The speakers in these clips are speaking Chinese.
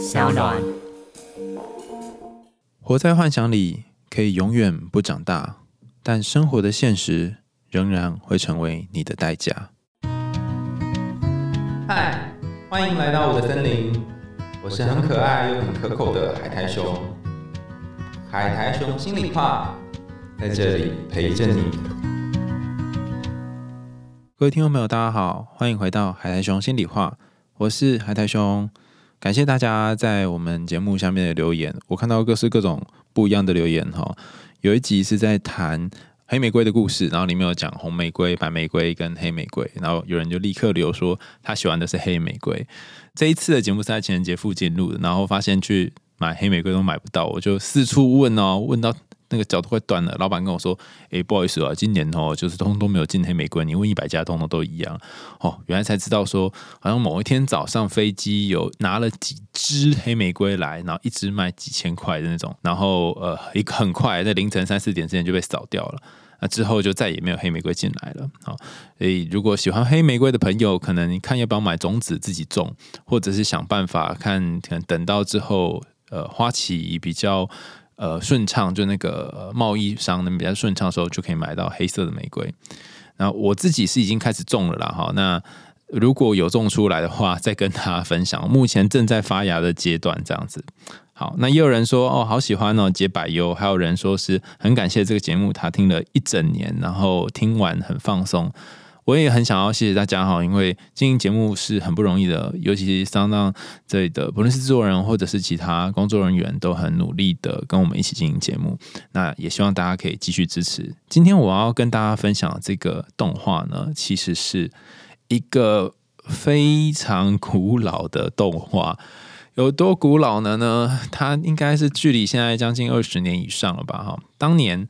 小暖。活在幻想里，可以永远不长大，但生活的现实仍然会成为你的代价。嗨，欢迎来到我的森林，我是很可爱又很可口的海苔熊。海苔熊心里话，在这里陪着你。各位听众朋友，大家好，欢迎回到海苔熊心里话，我是海苔熊。感谢大家在我们节目下面的留言，我看到各式各种不一样的留言哈。有一集是在谈黑玫瑰的故事，然后里面有讲红玫瑰、白玫瑰跟黑玫瑰，然后有人就立刻留说他喜欢的是黑玫瑰。这一次的节目是在情人节附近录的，然后发现去买黑玫瑰都买不到，我就四处问哦，问到。那个脚都快断了，老板跟我说：“哎，不好意思啊，今年哦，就是通通都没有进黑玫瑰。你问一百家，通通都一样。哦，原来才知道说，好像某一天早上飞机有拿了几只黑玫瑰来，然后一只卖几千块的那种，然后呃，一个很快在凌晨三四点之前就被扫掉了。那之后就再也没有黑玫瑰进来了。啊，所以如果喜欢黑玫瑰的朋友，可能看要不要买种子自己种，或者是想办法看，可能等到之后，呃，花期比较。呃，顺畅就那个贸易商那边比较顺畅的时候，就可以买到黑色的玫瑰。那我自己是已经开始种了啦，哈。那如果有种出来的话，再跟大家分享。目前正在发芽的阶段，这样子。好，那也有人说哦，好喜欢哦，解百忧。还有人说是很感谢这个节目，他听了一整年，然后听完很放松。我也很想要谢谢大家哈，因为经营节目是很不容易的，尤其是当当这里的不论是制作人或者是其他工作人员都很努力的跟我们一起经营节目。那也希望大家可以继续支持。今天我要跟大家分享这个动画呢，其实是一个非常古老的动画，有多古老呢？呢，它应该是距离现在将近二十年以上了吧？哈，当年。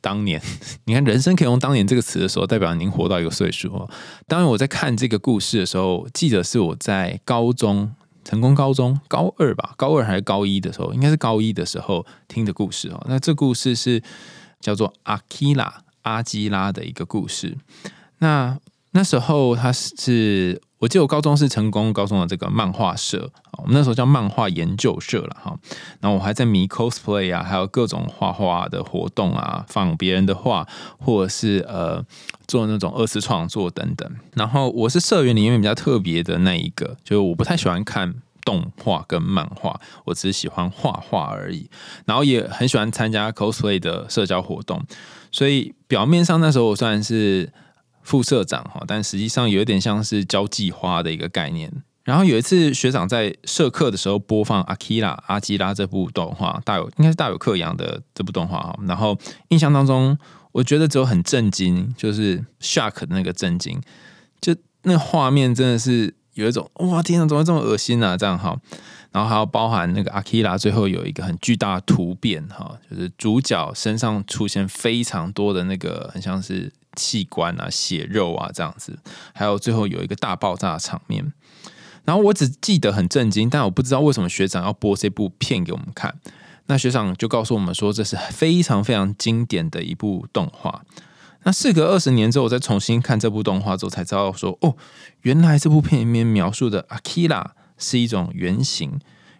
当年，你看，人生可以用“当年”这个词的时候，代表您活到一个岁数哦。当然，我在看这个故事的时候，记得是我在高中，成功高中高二吧，高二还是高一的时候，应该是高一的时候听的故事哦。那这故事是叫做阿基拉阿基拉的一个故事。那那时候他是。我记得我高中是成功高中的这个漫画社，我们那时候叫漫画研究社了哈。然后我还在迷 cosplay 啊，还有各种画画的活动啊，仿别人的画，或者是呃做那种二次创作等等。然后我是社员里面比较特别的那一个，就是我不太喜欢看动画跟漫画，我只是喜欢画画而已。然后也很喜欢参加 cosplay 的社交活动，所以表面上那时候我算是。副社长哈，但实际上有一点像是交际花的一个概念。然后有一次学长在社课的时候播放《阿基拉阿基拉》这部动画，大有应该是大有克洋的这部动画哈。然后印象当中，我觉得只有很震惊，就是 shock 的那个震惊，就那画面真的是有一种哇天啊，怎么这么恶心啊？这样哈。然后还要包含那个阿基拉最后有一个很巨大的突变哈，就是主角身上出现非常多的那个很像是。器官啊，血肉啊，这样子，还有最后有一个大爆炸的场面。然后我只记得很震惊，但我不知道为什么学长要播这部片给我们看。那学长就告诉我们说，这是非常非常经典的一部动画。那事隔二十年之后，我再重新看这部动画之后，才知道说，哦，原来这部片里面描述的阿基拉是一种原型。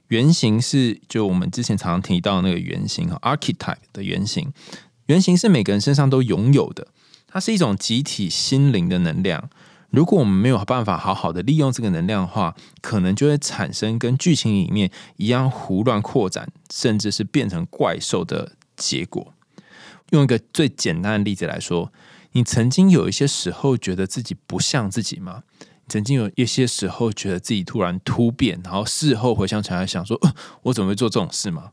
原型是就我们之前常常提到那个原型啊，archetype 的原型。原型是每个人身上都拥有的。它是一种集体心灵的能量。如果我们没有办法好好的利用这个能量的话，可能就会产生跟剧情里面一样胡乱扩展，甚至是变成怪兽的结果。用一个最简单的例子来说，你曾经有一些时候觉得自己不像自己吗？曾经有一些时候觉得自己突然突变，然后事后回想起来想说：“我怎么会做这种事吗？”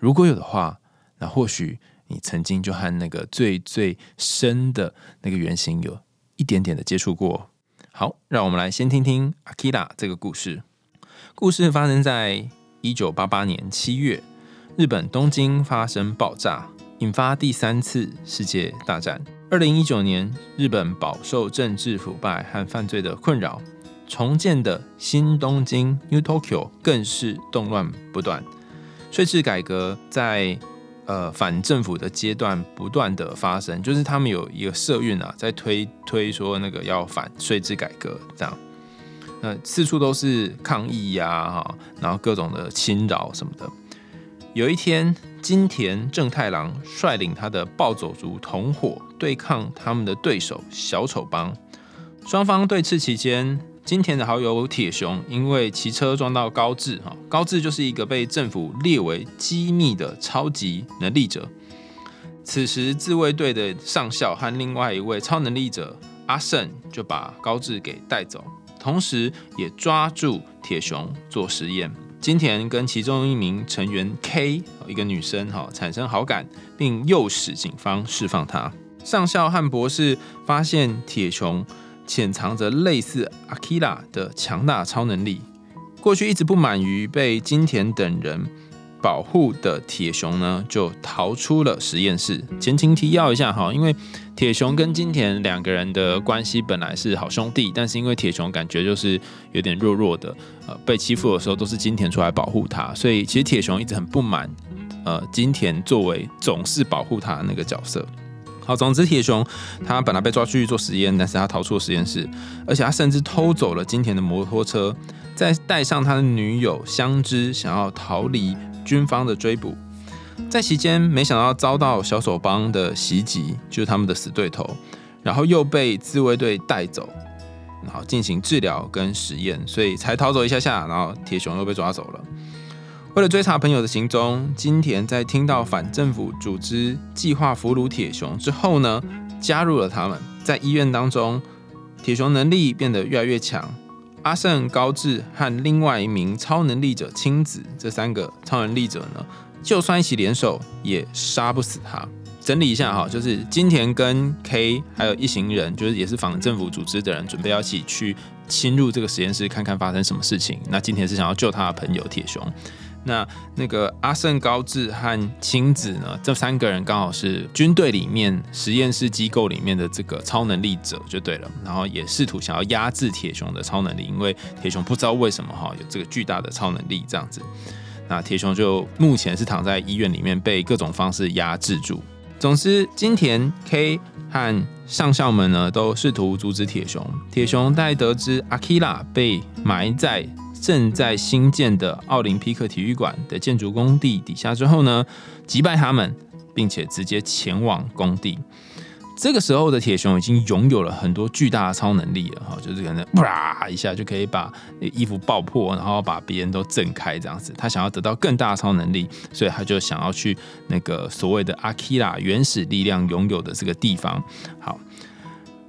如果有的话，那或许。你曾经就和那个最最深的那个原型有一点点的接触过。好，让我们来先听听阿基拉这个故事。故事发生在一九八八年七月，日本东京发生爆炸，引发第三次世界大战。二零一九年，日本饱受政治腐败和犯罪的困扰，重建的新东京 （New Tokyo） 更是动乱不断。税制改革在呃，反政府的阶段不断的发生，就是他们有一个社运啊，在推推说那个要反税制改革这样。那四处都是抗议呀，哈，然后各种的侵扰什么的。有一天，金田正太郎率领他的暴走族同伙对抗他们的对手小丑帮。双方对峙期间，金田的好友铁雄因为骑车撞到高志，哈，高志就是一个被政府列为机密的超级能力者。此时，自卫队的上校和另外一位超能力者阿胜就把高志给带走，同时也抓住铁雄做实验。金田跟其中一名成员 K，一个女生，哈，产生好感，并诱使警方释放她。上校和博士发现铁雄。潜藏着类似阿基拉的强大超能力。过去一直不满于被金田等人保护的铁雄呢，就逃出了实验室。前情提要一下哈，因为铁雄跟金田两个人的关系本来是好兄弟，但是因为铁雄感觉就是有点弱弱的，呃，被欺负的时候都是金田出来保护他，所以其实铁雄一直很不满，呃，金田作为总是保护他的那个角色。好，总之，铁雄他本来被抓去做实验，但是他逃出了实验室，而且他甚至偷走了金田的摩托车，再带上他的女友香织，想要逃离军方的追捕。在期间，没想到遭到小手帮的袭击，就是他们的死对头，然后又被自卫队带走，然后进行治疗跟实验，所以才逃走一下下，然后铁雄又被抓走了。为了追查朋友的行踪，金田在听到反政府组织计划俘虏铁雄之后呢，加入了他们。在医院当中，铁雄能力变得越来越强。阿胜、高志和另外一名超能力者青子这三个超能力者呢，就算一起联手，也杀不死他。整理一下哈，就是金田跟 K 还有一行人，就是也是反政府组织的人，准备要一起去侵入这个实验室，看看发生什么事情。那金田是想要救他的朋友铁雄。那那个阿胜高志和青子呢？这三个人刚好是军队里面实验室机构里面的这个超能力者，就对了。然后也试图想要压制铁熊的超能力，因为铁熊不知道为什么哈有这个巨大的超能力这样子。那铁熊就目前是躺在医院里面被各种方式压制住。总之，金田 K 和上校们呢都试图阻止铁熊。铁熊在得知阿基拉被埋在。正在新建的奥林匹克体育馆的建筑工地底下之后呢，击败他们，并且直接前往工地。这个时候的铁熊已经拥有了很多巨大的超能力了，哈，就是可能啪一下就可以把衣服爆破，然后把别人都震开这样子。他想要得到更大的超能力，所以他就想要去那个所谓的阿基拉原始力量拥有的这个地方。好。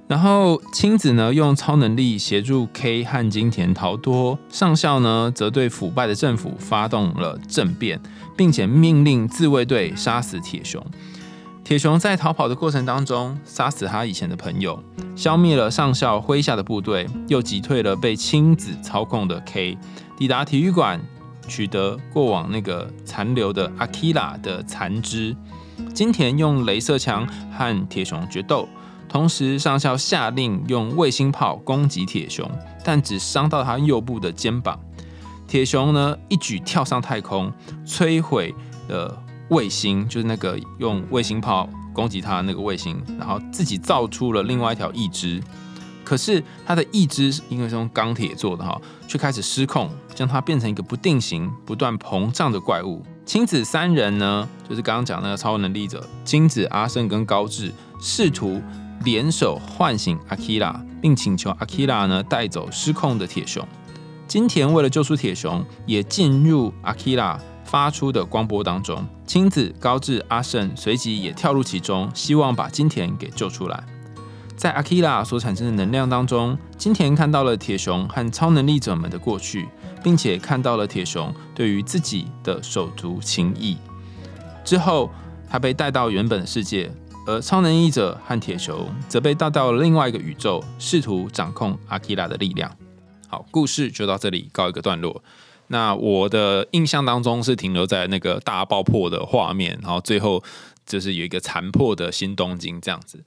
然后青子呢用超能力协助 K 和金田逃脱，上校呢则对腐败的政府发动了政变，并且命令自卫队杀死铁熊。铁熊在逃跑的过程当中杀死他以前的朋友，消灭了上校麾下的部队，又击退了被青子操控的 K，抵达体育馆，取得过往那个残留的阿基拉的残肢。金田用镭射枪和铁熊决斗。同时，上校下令用卫星炮攻击铁熊，但只伤到他右部的肩膀。铁熊呢，一举跳上太空，摧毁了卫星，就是那个用卫星炮攻击他的那个卫星，然后自己造出了另外一条翼肢。可是他的翼肢因为是用钢铁做的哈，却开始失控，将它变成一个不定型、不断膨胀的怪物。亲子三人呢，就是刚刚讲那个超能力者金子、阿胜跟高志，试图。联手唤醒阿基拉，并请求阿基拉呢带走失控的铁熊。金田为了救出铁熊，也进入阿基拉发出的光波当中。亲子高志阿胜随即也跳入其中，希望把金田给救出来。在阿基拉所产生的能量当中，金田看到了铁熊和超能力者们的过去，并且看到了铁熊对于自己的手足情谊。之后，他被带到原本的世界。而超能力者和铁球则被带到另外一个宇宙，试图掌控阿基拉的力量。好，故事就到这里告一个段落。那我的印象当中是停留在那个大爆破的画面，然后最后就是有一个残破的新东京这样子。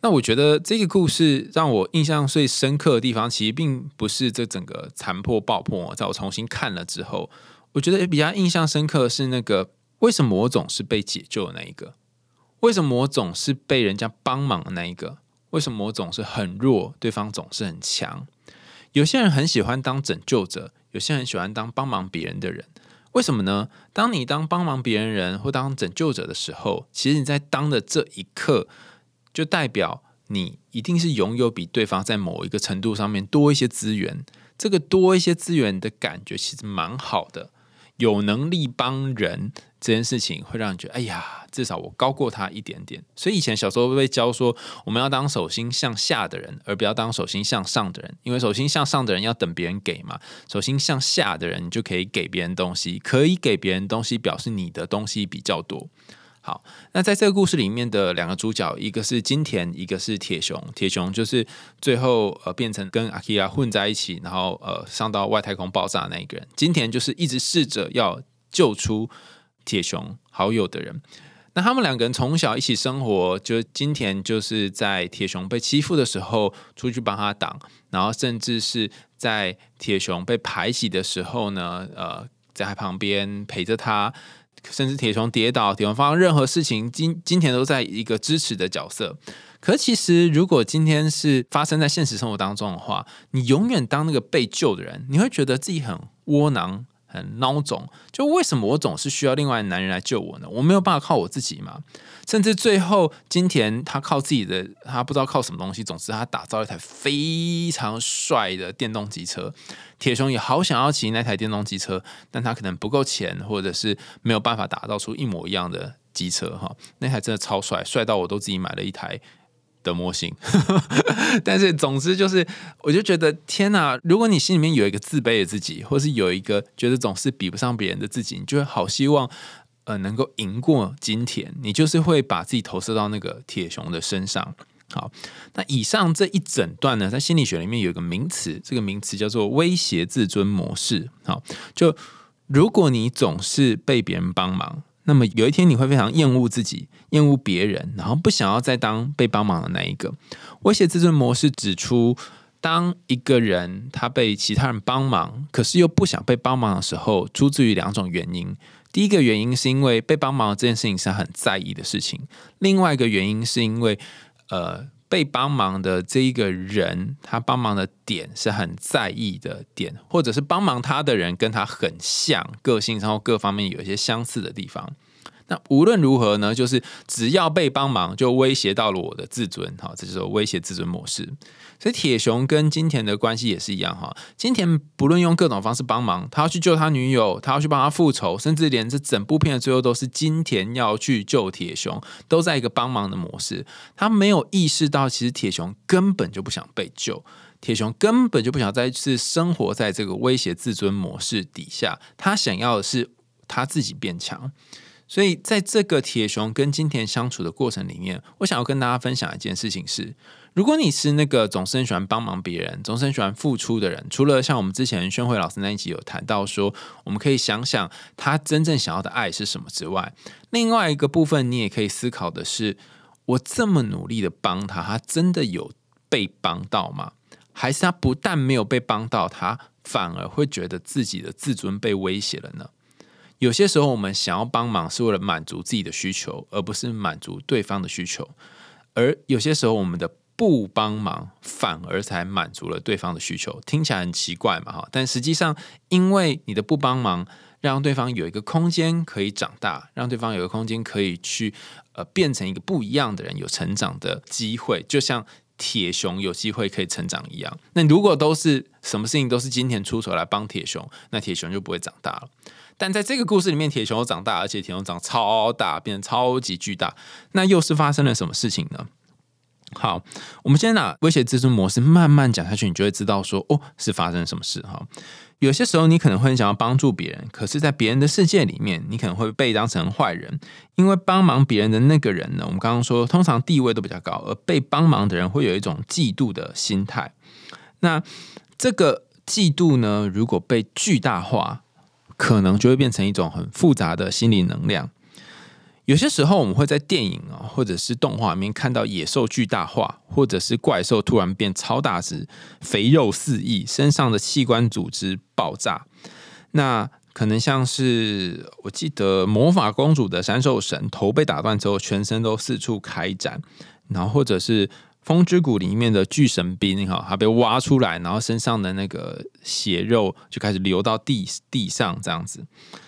那我觉得这个故事让我印象最深刻的地方，其实并不是这整个残破爆破。在我重新看了之后，我觉得也比较印象深刻的是那个为什么我总是被解救的那一个。为什么我总是被人家帮忙的那一个？为什么我总是很弱，对方总是很强？有些人很喜欢当拯救者，有些人喜欢当帮忙别人的人。为什么呢？当你当帮忙别人人或当拯救者的时候，其实你在当的这一刻，就代表你一定是拥有比对方在某一个程度上面多一些资源。这个多一些资源的感觉其实蛮好的。有能力帮人这件事情，会让你觉得，哎呀，至少我高过他一点点。所以以前小时候被教说，我们要当手心向下的人，而不要当手心向上的人。因为手心向上的人要等别人给嘛，手心向下的人你就可以给别人东西，可以给别人东西，表示你的东西比较多。好，那在这个故事里面的两个主角，一个是金田，一个是铁熊。铁熊就是最后呃变成跟阿基拉混在一起，然后呃上到外太空爆炸的那一个人。金田就是一直试着要救出铁熊好友的人。那他们两个人从小一起生活，就金田就是在铁熊被欺负的时候出去帮他挡，然后甚至是在铁熊被排挤的时候呢，呃，在他旁边陪着他。甚至铁熊跌倒，铁熊发生任何事情，金金田都在一个支持的角色。可其实，如果今天是发生在现实生活当中的话，你永远当那个被救的人，你会觉得自己很窝囊。很孬种，就为什么我总是需要另外男人来救我呢？我没有办法靠我自己嘛？甚至最后金田他靠自己的，他不知道靠什么东西，总之他打造一台非常帅的电动机车。铁熊也好想要骑那台电动机车，但他可能不够钱，或者是没有办法打造出一模一样的机车。哈，那台真的超帅，帅到我都自己买了一台。的模型，但是总之就是，我就觉得天哪！如果你心里面有一个自卑的自己，或是有一个觉得总是比不上别人的自己，你就会好希望呃能够赢过金田，你就是会把自己投射到那个铁熊的身上。好，那以上这一整段呢，在心理学里面有一个名词，这个名词叫做威胁自尊模式。好，就如果你总是被别人帮忙。那么有一天你会非常厌恶自己，厌恶别人，然后不想要再当被帮忙的那一个。威胁自尊模式指出，当一个人他被其他人帮忙，可是又不想被帮忙的时候，出自于两种原因。第一个原因是因为被帮忙这件事情是很在意的事情，另外一个原因是因为呃。被帮忙的这一个人，他帮忙的点是很在意的点，或者是帮忙他的人跟他很像，个性然后各方面有一些相似的地方。那无论如何呢，就是只要被帮忙，就威胁到了我的自尊，好，这就是威胁自尊模式。所以铁雄跟金田的关系也是一样，哈，金田不论用各种方式帮忙，他要去救他女友，他要去帮他复仇，甚至连这整部片的最后都是金田要去救铁雄，都在一个帮忙的模式。他没有意识到，其实铁雄根本就不想被救，铁雄根本就不想再次生活在这个威胁自尊模式底下，他想要的是他自己变强。所以，在这个铁雄跟金田相处的过程里面，我想要跟大家分享一件事情是：如果你是那个总是很喜欢帮忙别人、总是很喜欢付出的人，除了像我们之前宣慧老师那一集有谈到说，我们可以想想他真正想要的爱是什么之外，另外一个部分你也可以思考的是：我这么努力的帮他，他真的有被帮到吗？还是他不但没有被帮到，他反而会觉得自己的自尊被威胁了呢？有些时候，我们想要帮忙是为了满足自己的需求，而不是满足对方的需求。而有些时候，我们的不帮忙反而才满足了对方的需求。听起来很奇怪嘛，哈！但实际上，因为你的不帮忙，让对方有一个空间可以长大，让对方有一个空间可以去呃变成一个不一样的人，有成长的机会，就像铁熊有机会可以成长一样。那如果都是什么事情都是金田出手来帮铁熊，那铁熊就不会长大了。但在这个故事里面，铁熊长大，而且铁熊长超大，变得超级巨大。那又是发生了什么事情呢？好，我们先拿威胁自尊模式慢慢讲下去，你就会知道说，哦，是发生什么事哈。有些时候，你可能会很想要帮助别人，可是，在别人的世界里面，你可能会被当成坏人，因为帮忙别人的那个人呢，我们刚刚说，通常地位都比较高，而被帮忙的人会有一种嫉妒的心态。那这个嫉妒呢，如果被巨大化，可能就会变成一种很复杂的心理能量。有些时候，我们会在电影啊，或者是动画里面看到野兽巨大化，或者是怪兽突然变超大只、肥肉四溢，身上的器官组织爆炸。那可能像是我记得魔法公主的闪手神头被打断之后，全身都四处开展，然后或者是风之谷里面的巨神兵哈，他被挖出来，然后身上的那个血肉就开始流到地地上，这样子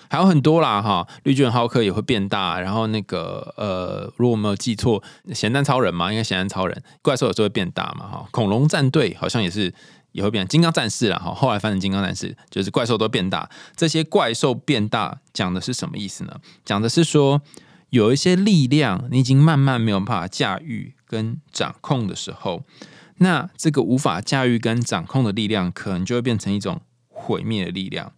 还有很多啦哈。绿巨人浩克也会变大，然后那个呃，如果我没有记错，咸蛋超人嘛，应该咸蛋超人怪兽有时候会变大嘛哈。恐龙战队好像也是也会变，金刚战士啦哈，后来翻成金刚战士，就是怪兽都变大。这些怪兽变大讲的是什么意思呢？讲的是说有一些力量你已经慢慢没有办法驾驭。跟掌控的时候，那这个无法驾驭跟掌控的力量，可能就会变成一种毁灭的力量。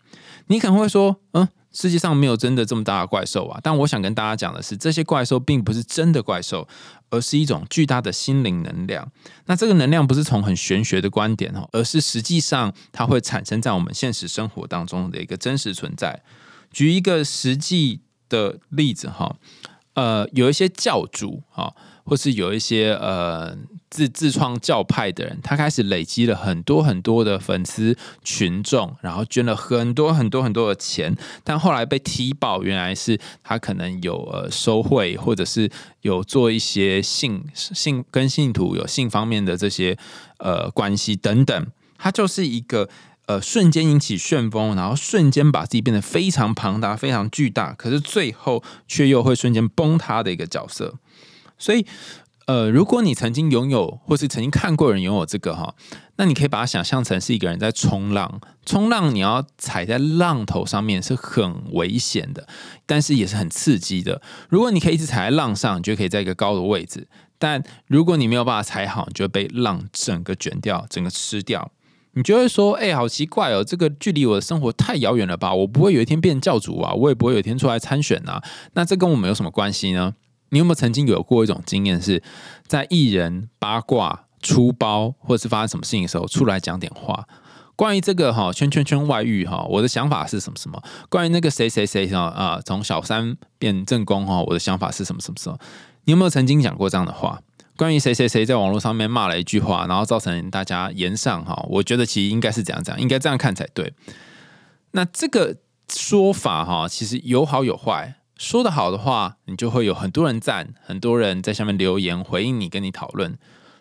你可能会说，嗯，世界上没有真的这么大的怪兽啊。但我想跟大家讲的是，这些怪兽并不是真的怪兽，而是一种巨大的心灵能量。那这个能量不是从很玄学的观点哦，而是实际上它会产生在我们现实生活当中的一个真实存在。举一个实际的例子哈，呃，有一些教主哈。或是有一些呃自自创教派的人，他开始累积了很多很多的粉丝群众，然后捐了很多很多很多的钱，但后来被踢爆，原来是他可能有呃收贿，或者是有做一些性性跟信徒有性方面的这些呃关系等等，他就是一个呃瞬间引起旋风，然后瞬间把自己变得非常庞大、非常巨大，可是最后却又会瞬间崩塌的一个角色。所以，呃，如果你曾经拥有，或是曾经看过人拥有这个哈，那你可以把它想象成是一个人在冲浪。冲浪你要踩在浪头上面是很危险的，但是也是很刺激的。如果你可以一直踩在浪上，你就可以在一个高的位置；但如果你没有办法踩好，你就会被浪整个卷掉，整个吃掉。你就会说：“哎，好奇怪哦，这个距离我的生活太遥远了吧？我不会有一天变教主啊，我也不会有一天出来参选啊。那这跟我们有什么关系呢？”你有没有曾经有过一种经验，是在艺人八卦出包，或者是发生什么事情的时候，出来讲点话？关于这个哈圈圈圈外遇哈，我的想法是什么什么？关于那个谁谁谁哈啊，从小三变正宫哈，我的想法是什么什么什么？你有没有曾经讲过这样的话？关于谁谁谁在网络上面骂了一句话，然后造成大家言上哈？我觉得其实应该是怎样讲，应该这样看才对。那这个说法哈，其实有好有坏。说的好的话，你就会有很多人赞，很多人在下面留言回应你，跟你讨论；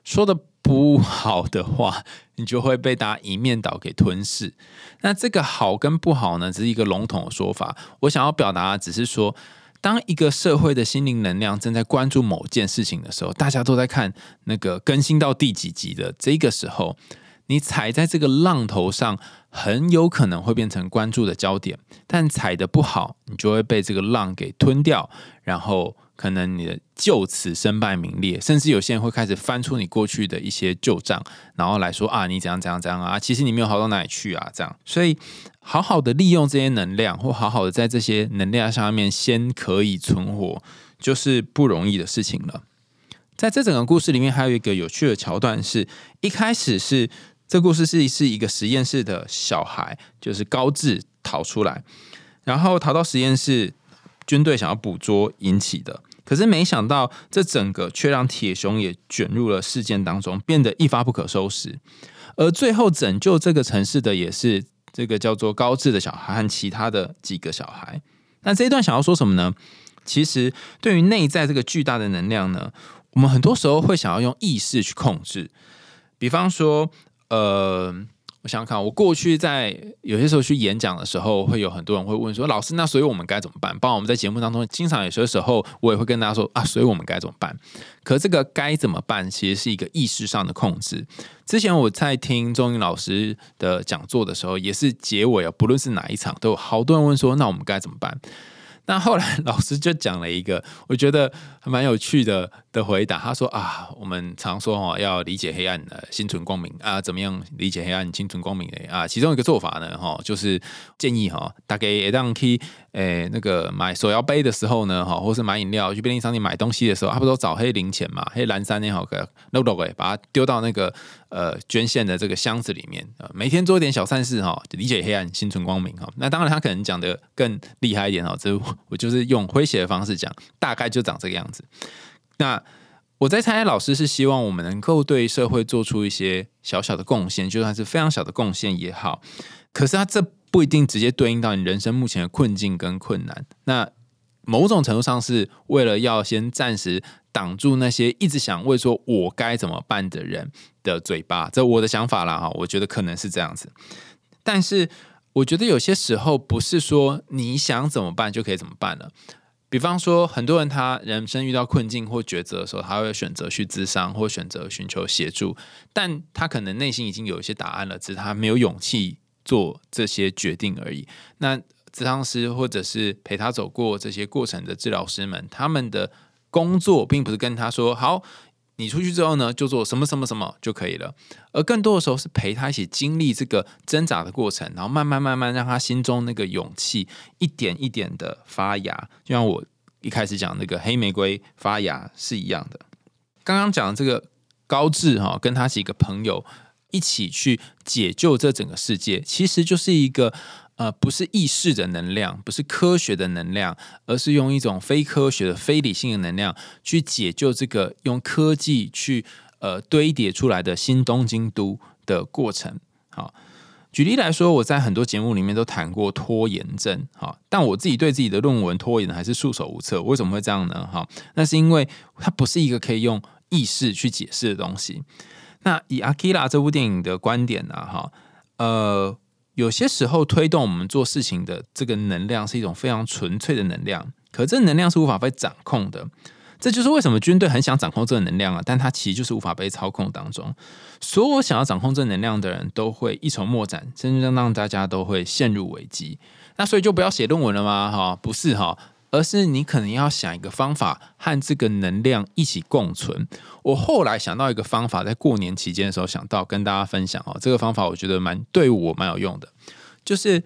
说的不好的话，你就会被大家一面倒给吞噬。那这个好跟不好呢，只是一个笼统的说法。我想要表达的只是说，当一个社会的心灵能量正在关注某件事情的时候，大家都在看那个更新到第几集的这个时候。你踩在这个浪头上，很有可能会变成关注的焦点，但踩的不好，你就会被这个浪给吞掉，然后可能你的就此身败名裂，甚至有些人会开始翻出你过去的一些旧账，然后来说啊，你怎样怎样怎样啊，其实你没有好到哪里去啊，这样，所以好好的利用这些能量，或好好的在这些能量上面先可以存活，就是不容易的事情了。在这整个故事里面，还有一个有趣的桥段，是一开始是。这故事是是一个实验室的小孩，就是高志逃出来，然后逃到实验室，军队想要捕捉引起的。可是没想到，这整个却让铁熊也卷入了事件当中，变得一发不可收拾。而最后拯救这个城市的，也是这个叫做高志的小孩和其他的几个小孩。那这一段想要说什么呢？其实对于内在这个巨大的能量呢，我们很多时候会想要用意识去控制，比方说。呃，我想想看，我过去在有些时候去演讲的时候，会有很多人会问说：“老师，那所以我们该怎么办？”包括我们在节目当中，经常有些时候，我也会跟大家说：“啊，所以我们该怎么办？”可这个该怎么办，其实是一个意识上的控制。之前我在听钟英老师的讲座的时候，也是结尾啊，不论是哪一场，都有好多人问说：“那我们该怎么办？”那后来老师就讲了一个，我觉得还蛮有趣的的回答。他说啊，我们常说哦，要理解黑暗的，心存光明啊，怎么样理解黑暗，心存光明的啊？其中一个做法呢，哈，就是建议哈，大家也让去诶那个买手摇杯的时候呢，哈，或是买饮料去便利商店买东西的时候，他不都找黑零钱嘛，黑蓝山也好个 no no，把它丢到那个。呃，捐献的这个箱子里面啊，每天做一点小善事哈，理解黑暗，心存光明哈。那当然，他可能讲的更厉害一点哈，这我就是用诙谐的方式讲，大概就长这个样子。那我在猜，老师是希望我们能够对社会做出一些小小的贡献，就算是非常小的贡献也好。可是他这不一定直接对应到你人生目前的困境跟困难。那某种程度上是为了要先暂时挡住那些一直想问说我该怎么办的人的嘴巴。这我的想法啦哈，我觉得可能是这样子。但是我觉得有些时候不是说你想怎么办就可以怎么办了。比方说，很多人他人生遇到困境或抉择的时候，他会选择去咨商或选择寻求协助，但他可能内心已经有一些答案了，只是他没有勇气做这些决定而已。那咨商师或者是陪他走过这些过程的治疗师们，他们的工作并不是跟他说好。你出去之后呢，就做什么什么什么就可以了。而更多的时候是陪他一起经历这个挣扎的过程，然后慢慢慢慢让他心中那个勇气一点一点的发芽，就像我一开始讲那个黑玫瑰发芽是一样的。刚刚讲的这个高志哈，跟他几个朋友一起去解救这整个世界，其实就是一个。呃，不是意识的能量，不是科学的能量，而是用一种非科学的、非理性的能量去解救这个用科技去呃堆叠出来的新东京都的过程。好，举例来说，我在很多节目里面都谈过拖延症。好，但我自己对自己的论文拖延还是束手无策。为什么会这样呢？哈，那是因为它不是一个可以用意识去解释的东西。那以《阿基拉》这部电影的观点呢？哈，呃。有些时候，推动我们做事情的这个能量是一种非常纯粹的能量，可这能量是无法被掌控的。这就是为什么军队很想掌控这个能量啊，但它其实就是无法被操控当中。所有想要掌控这能量的人都会一筹莫展，甚至让大家都会陷入危机。那所以就不要写论文了吗？哈，不是哈。而是你可能要想一个方法和这个能量一起共存。我后来想到一个方法，在过年期间的时候想到跟大家分享哦。这个方法我觉得蛮对我蛮有用的，就是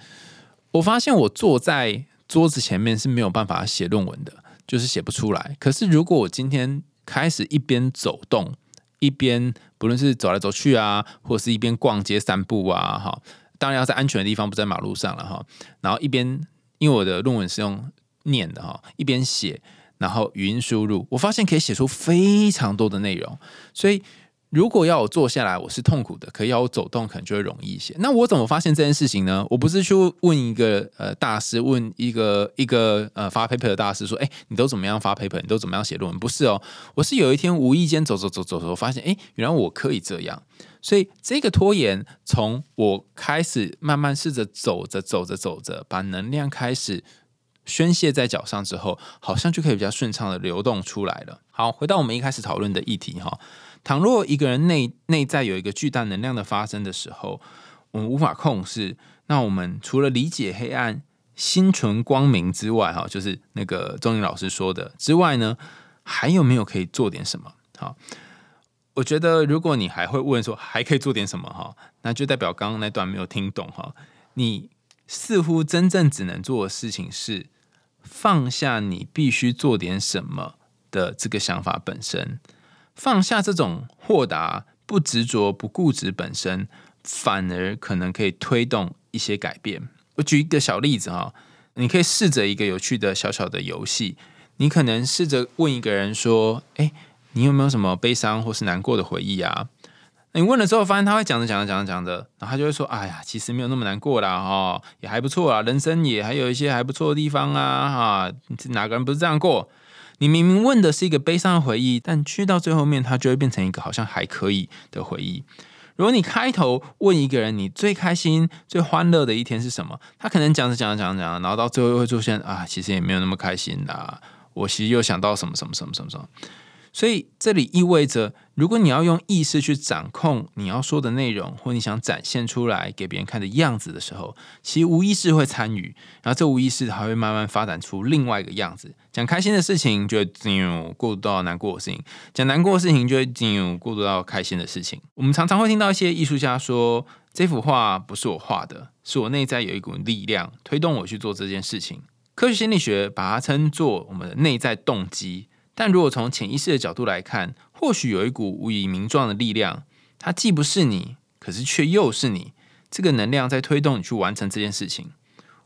我发现我坐在桌子前面是没有办法写论文的，就是写不出来。可是如果我今天开始一边走动，一边不论是走来走去啊，或者是一边逛街散步啊，哈，当然要在安全的地方，不在马路上了哈。然后一边因为我的论文是用。念的哈，一边写，然后语音输入，我发现可以写出非常多的内容。所以如果要我坐下来，我是痛苦的；可要我走动，可能就会容易一些。那我怎么发现这件事情呢？我不是去问一个呃大师，问一个一个呃发 paper 的大师说：“哎，你都怎么样发 paper？你都怎么样写论文？”不是哦，我是有一天无意间走走走走走，发现哎，原来我可以这样。所以这个拖延，从我开始慢慢试着走着走着走着，把能量开始。宣泄在脚上之后，好像就可以比较顺畅的流动出来了。好，回到我们一开始讨论的议题哈，倘若一个人内内在有一个巨大能量的发生的时候，我们无法控制，那我们除了理解黑暗、心存光明之外，哈，就是那个钟林老师说的之外呢，还有没有可以做点什么？好，我觉得如果你还会问说还可以做点什么哈，那就代表刚刚那段没有听懂哈，你。似乎真正只能做的事情是放下你必须做点什么的这个想法本身，放下这种豁达、不执着、不固执本身，反而可能可以推动一些改变。我举一个小例子哈，你可以试着一个有趣的小小的游戏，你可能试着问一个人说：“哎，你有没有什么悲伤或是难过的回忆啊？”你问了之后，发现他会讲着讲着讲着讲着，然后他就会说：“哎呀，其实没有那么难过啦，哈，也还不错啊，人生也还有一些还不错的地方啊，哈，哪个人不是这样过？你明明问的是一个悲伤的回忆，但去到最后面，它就会变成一个好像还可以的回忆。如果你开头问一个人你最开心、最欢乐的一天是什么，他可能讲着讲着讲着讲着，然后到最后又会出现啊，其实也没有那么开心的，我其实又想到什么什么什么什么什么。”所以这里意味着，如果你要用意识去掌控你要说的内容，或你想展现出来给别人看的样子的时候，其实无意识会参与，然后这无意识还会慢慢发展出另外一个样子。讲开心的事情，就会进入过渡到难过的事情；讲难过的事情，就会进入过渡到开心的事情。我们常常会听到一些艺术家说：“这幅画不是我画的，是我内在有一股力量推动我去做这件事情。”科学心理学把它称作我们的内在动机。但如果从潜意识的角度来看，或许有一股无以名状的力量，它既不是你，可是却又是你。这个能量在推动你去完成这件事情。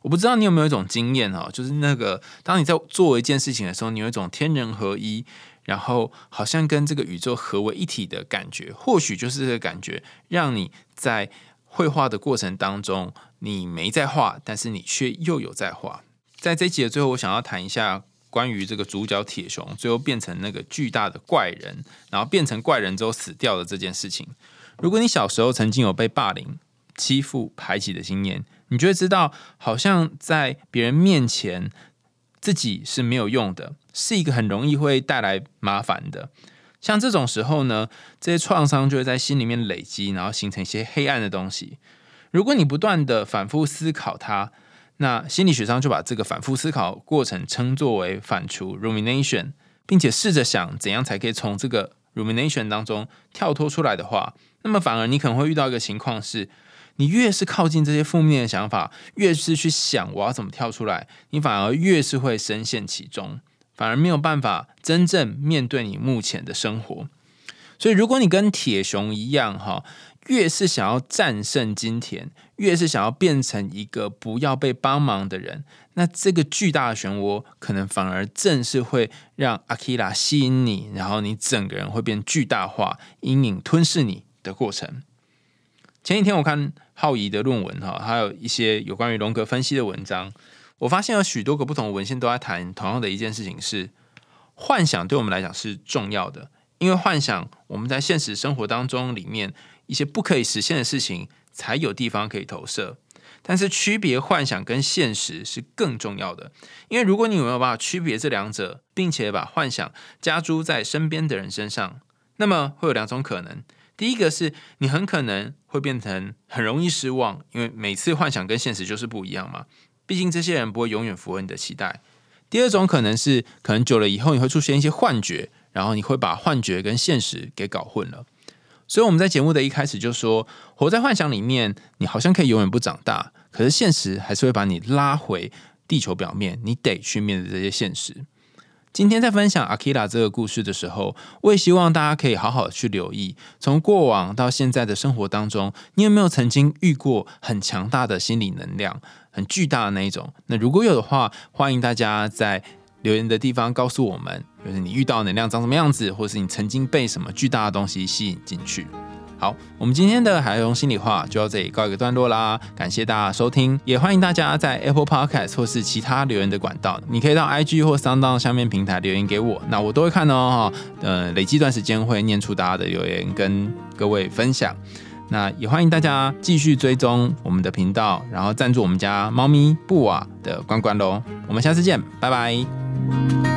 我不知道你有没有一种经验哈，就是那个当你在做一件事情的时候，你有一种天人合一，然后好像跟这个宇宙合为一体的感觉。或许就是这个感觉，让你在绘画的过程当中，你没在画，但是你却又有在画。在这一集的最后，我想要谈一下。关于这个主角铁熊最后变成那个巨大的怪人，然后变成怪人之后死掉的这件事情。如果你小时候曾经有被霸凌、欺负、排挤的经验，你就会知道，好像在别人面前自己是没有用的，是一个很容易会带来麻烦的。像这种时候呢，这些创伤就会在心里面累积，然后形成一些黑暗的东西。如果你不断的反复思考它，那心理学上就把这个反复思考过程称作为反刍 （rumination），并且试着想怎样才可以从这个 rumination 当中跳脱出来的话，那么反而你可能会遇到一个情况是，你越是靠近这些负面的想法，越是去想我要怎么跳出来，你反而越是会深陷其中。反而没有办法真正面对你目前的生活，所以如果你跟铁熊一样，哈，越是想要战胜金田，越是想要变成一个不要被帮忙的人，那这个巨大的漩涡，可能反而正是会让阿基拉吸引你，然后你整个人会变巨大化，阴影吞噬你的过程。前几天我看浩怡的论文，哈，还有一些有关于荣格分析的文章。我发现有许多个不同的文献都在谈同样的一件事情：是幻想对我们来讲是重要的，因为幻想我们在现实生活当中里面一些不可以实现的事情才有地方可以投射。但是区别幻想跟现实是更重要的，因为如果你有没有办法区别这两者，并且把幻想加诸在身边的人身上，那么会有两种可能：第一个是你很可能会变成很容易失望，因为每次幻想跟现实就是不一样嘛。毕竟这些人不会永远符合你的期待。第二种可能是，可能久了以后你会出现一些幻觉，然后你会把幻觉跟现实给搞混了。所以我们在节目的一开始就说，活在幻想里面，你好像可以永远不长大，可是现实还是会把你拉回地球表面，你得去面对这些现实。今天在分享阿基拉这个故事的时候，我也希望大家可以好好的去留意，从过往到现在的生活当中，你有没有曾经遇过很强大的心理能量？很巨大的那一种，那如果有的话，欢迎大家在留言的地方告诉我们，就是你遇到能量长什么样子，或是你曾经被什么巨大的东西吸引进去。好，我们今天的海用心里话就到这里告一个段落啦，感谢大家收听，也欢迎大家在 Apple Podcast 或是其他留言的管道，你可以到 IG 或 Sound 下面平台留言给我，那我都会看哦哈，呃，累积一段时间会念出大家的留言跟各位分享。那也欢迎大家继续追踪我们的频道，然后赞助我们家猫咪布瓦的关关喽。我们下次见，拜拜。